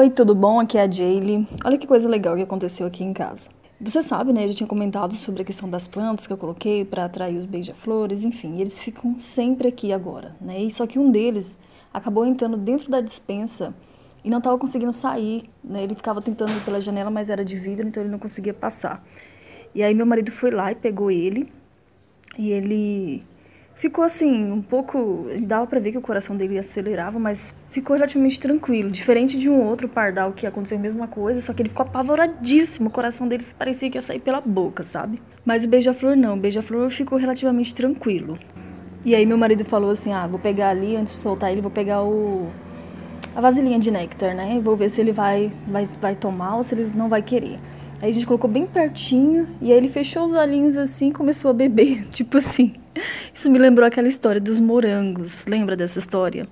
Oi, tudo bom? Aqui é a Jaylee. Olha que coisa legal que aconteceu aqui em casa. Você sabe, né? Eu já tinha comentado sobre a questão das plantas que eu coloquei para atrair os beija-flores, enfim, eles ficam sempre aqui agora, né? E só que um deles acabou entrando dentro da dispensa e não estava conseguindo sair, né? Ele ficava tentando ir pela janela, mas era de vidro, então ele não conseguia passar. E aí meu marido foi lá e pegou ele e ele ficou assim, um pouco. Dava para ver que o coração dele acelerava, mas ficou relativamente tranquilo. Diferente de um outro pardal que aconteceu a mesma coisa, só que ele ficou apavoradíssimo. O coração dele parecia que ia sair pela boca, sabe? Mas o beija-flor não. O beija-flor ficou relativamente tranquilo. E aí meu marido falou assim: ah, vou pegar ali, antes de soltar ele, vou pegar o. A vasilhinha de néctar, né? Vou ver se ele vai, vai, vai tomar ou se ele não vai querer. Aí a gente colocou bem pertinho e aí ele fechou os olhinhos assim e começou a beber. Tipo assim. Isso me lembrou aquela história dos morangos. Lembra dessa história?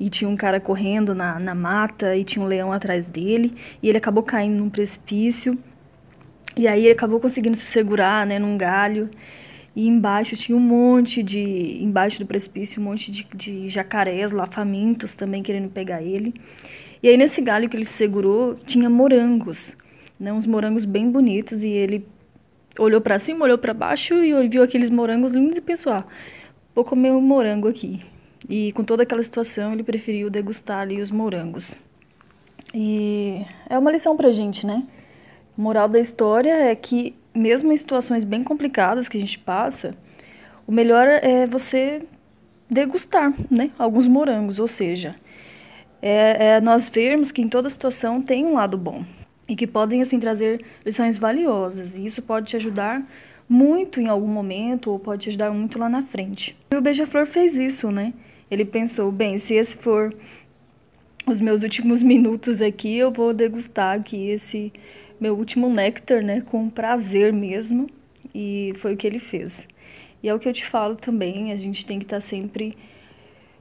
E tinha um cara correndo na, na mata e tinha um leão atrás dele. E ele acabou caindo num precipício. E aí ele acabou conseguindo se segurar né, num galho. E embaixo tinha um monte de. Embaixo do precipício, um monte de, de jacarés lá, famintos também querendo pegar ele. E aí nesse galho que ele se segurou, tinha morangos né, uns morangos bem bonitos e ele olhou para cima, olhou para baixo e viu aqueles morangos lindos e pensou: ah, vou comer um morango aqui. E com toda aquela situação, ele preferiu degustar ali os morangos. E é uma lição pra gente, né? moral da história é que, mesmo em situações bem complicadas que a gente passa, o melhor é você degustar, né? Alguns morangos, ou seja, é, é nós vermos que em toda situação tem um lado bom e que podem assim trazer lições valiosas e isso pode te ajudar muito em algum momento ou pode te ajudar muito lá na frente. E o Beija-Flor fez isso, né? Ele pensou, bem, se esse for os meus últimos minutos aqui, eu vou degustar aqui esse meu último néctar, né, com prazer mesmo. E foi o que ele fez. E é o que eu te falo também, a gente tem que estar tá sempre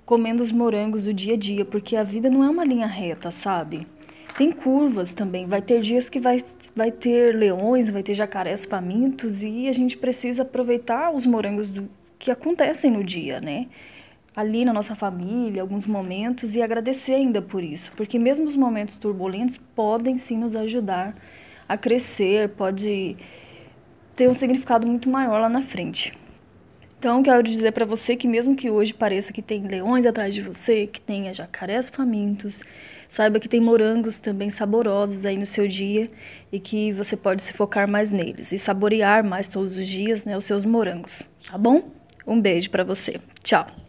comendo os morangos do dia a dia, porque a vida não é uma linha reta, sabe? Tem curvas também. Vai ter dias que vai, vai ter leões, vai ter jacarés famintos e a gente precisa aproveitar os morangos do, que acontecem no dia, né? Ali na nossa família, alguns momentos e agradecer ainda por isso, porque mesmo os momentos turbulentos podem sim nos ajudar a crescer, pode ter um significado muito maior lá na frente. Então, quero dizer para você que mesmo que hoje pareça que tem leões atrás de você, que tenha jacarés famintos, saiba que tem morangos também saborosos aí no seu dia e que você pode se focar mais neles e saborear mais todos os dias, né, os seus morangos, tá bom? Um beijo para você. Tchau.